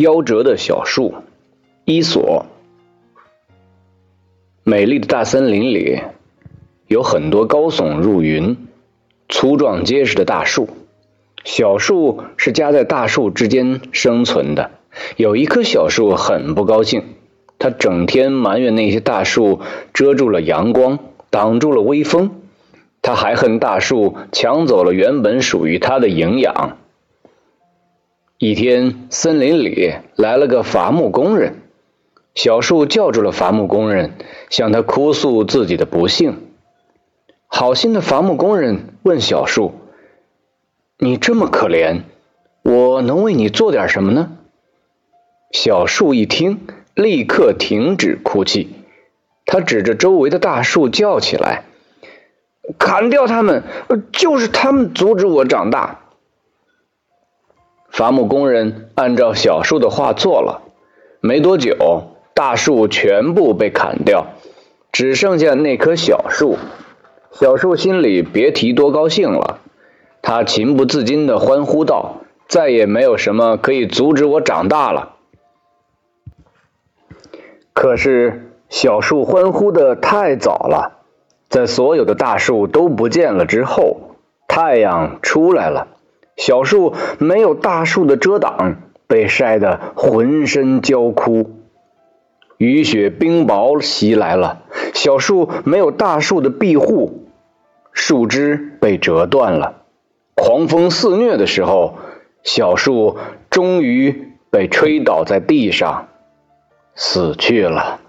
夭折的小树，伊索。美丽的大森林里有很多高耸入云、粗壮结实的大树，小树是夹在大树之间生存的。有一棵小树很不高兴，它整天埋怨那些大树遮住了阳光，挡住了微风。它还恨大树抢走了原本属于它的营养。一天，森林里来了个伐木工人，小树叫住了伐木工人，向他哭诉自己的不幸。好心的伐木工人问小树：“你这么可怜，我能为你做点什么呢？”小树一听，立刻停止哭泣，他指着周围的大树叫起来：“砍掉他们！就是他们阻止我长大。”伐木工人按照小树的话做了，没多久，大树全部被砍掉，只剩下那棵小树。小树心里别提多高兴了，他情不自禁地欢呼道：“再也没有什么可以阻止我长大了。”可是，小树欢呼的太早了，在所有的大树都不见了之后，太阳出来了。小树没有大树的遮挡，被晒得浑身焦枯；雨雪冰雹袭来了，小树没有大树的庇护，树枝被折断了；狂风肆虐的时候，小树终于被吹倒在地上，死去了。